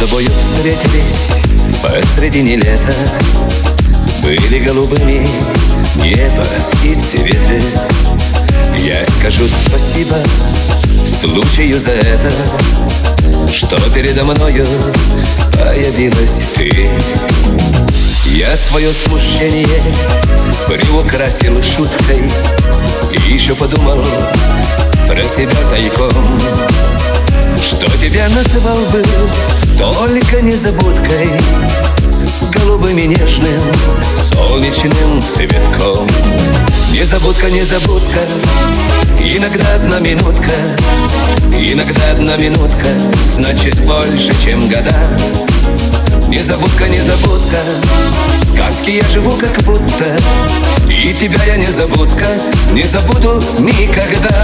Тобою встретились посредине лета. Были голубыми небо и цветы скажу спасибо случаю за это Что передо мною появилась ты. Я свое смущение приукрасил шуткой И еще подумал про себя тайком что тебя называл бы только незабудкой Голубым и нежным солнечным цветком Незабудка, незабудка, иногда одна минутка Иногда одна минутка, значит больше, чем года. Незабудка, незабудка, в сказке я живу как будто И тебя я незабудка, не забуду никогда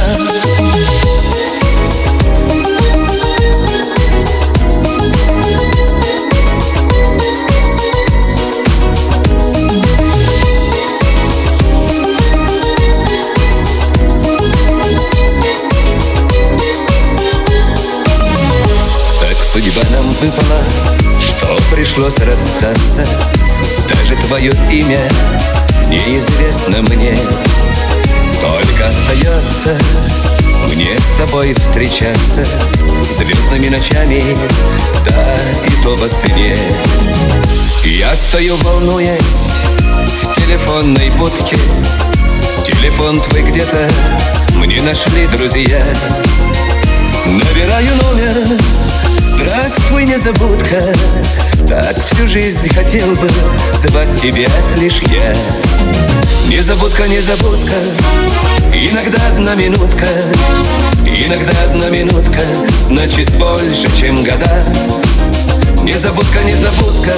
выпала, что пришлось расстаться? Даже твое имя неизвестно мне. Только остается мне с тобой встречаться Звездными ночами, да и то во сне. Я стою, волнуясь в телефонной будке. Телефон твой где-то мне нашли друзья. Набираю номер незабудка. Так всю жизнь хотел бы Звать тебя лишь я. Незабудка, незабудка Иногда одна минутка. Иногда одна минутка Значит больше, чем года. Незабудка, незабудка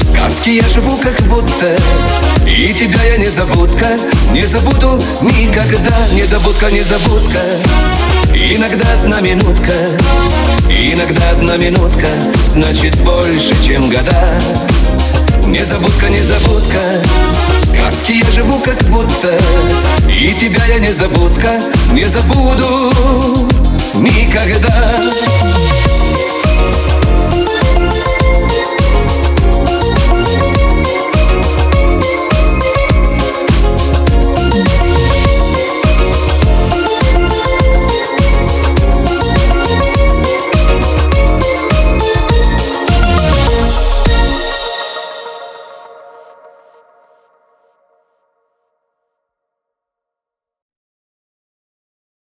В сказке я живу как будто. И тебя я незабудка Не забуду никогда. Незабудка, незабудка Иногда одна минутка Иногда одна минутка Значит больше, чем года. Незабудка, незабудка В сказке я живу как будто. И тебя я незабудка Не забуду никогда